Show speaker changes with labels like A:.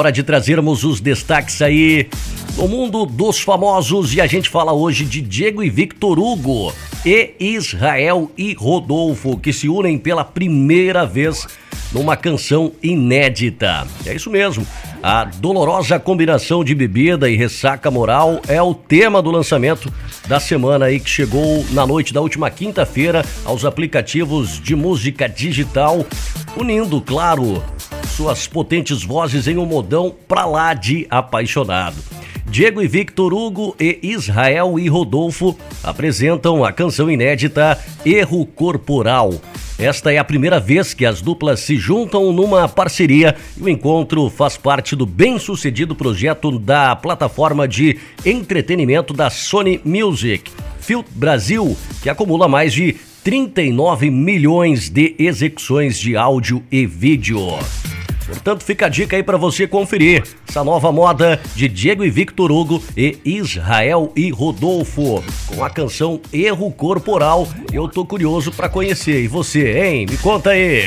A: Hora de trazermos os destaques aí no mundo dos famosos e a gente fala hoje de Diego e Victor Hugo e Israel e Rodolfo que se unem pela primeira vez numa canção inédita. É isso mesmo. A dolorosa combinação de bebida e ressaca moral é o tema do lançamento da semana aí que chegou na noite da última quinta-feira aos aplicativos de música digital, unindo, claro, suas potentes vozes em um modão pra lá de apaixonado. Diego e Victor Hugo e Israel e Rodolfo apresentam a canção inédita Erro Corporal. Esta é a primeira vez que as duplas se juntam numa parceria e o encontro faz parte do bem-sucedido projeto da plataforma de entretenimento da Sony Music, Filt Brasil, que acumula mais de 39 milhões de execuções de áudio e vídeo. Portanto, fica a dica aí para você conferir essa nova moda de Diego e Victor Hugo e Israel e Rodolfo com a canção Erro Corporal. Eu tô curioso para conhecer. E você, hein? Me conta aí.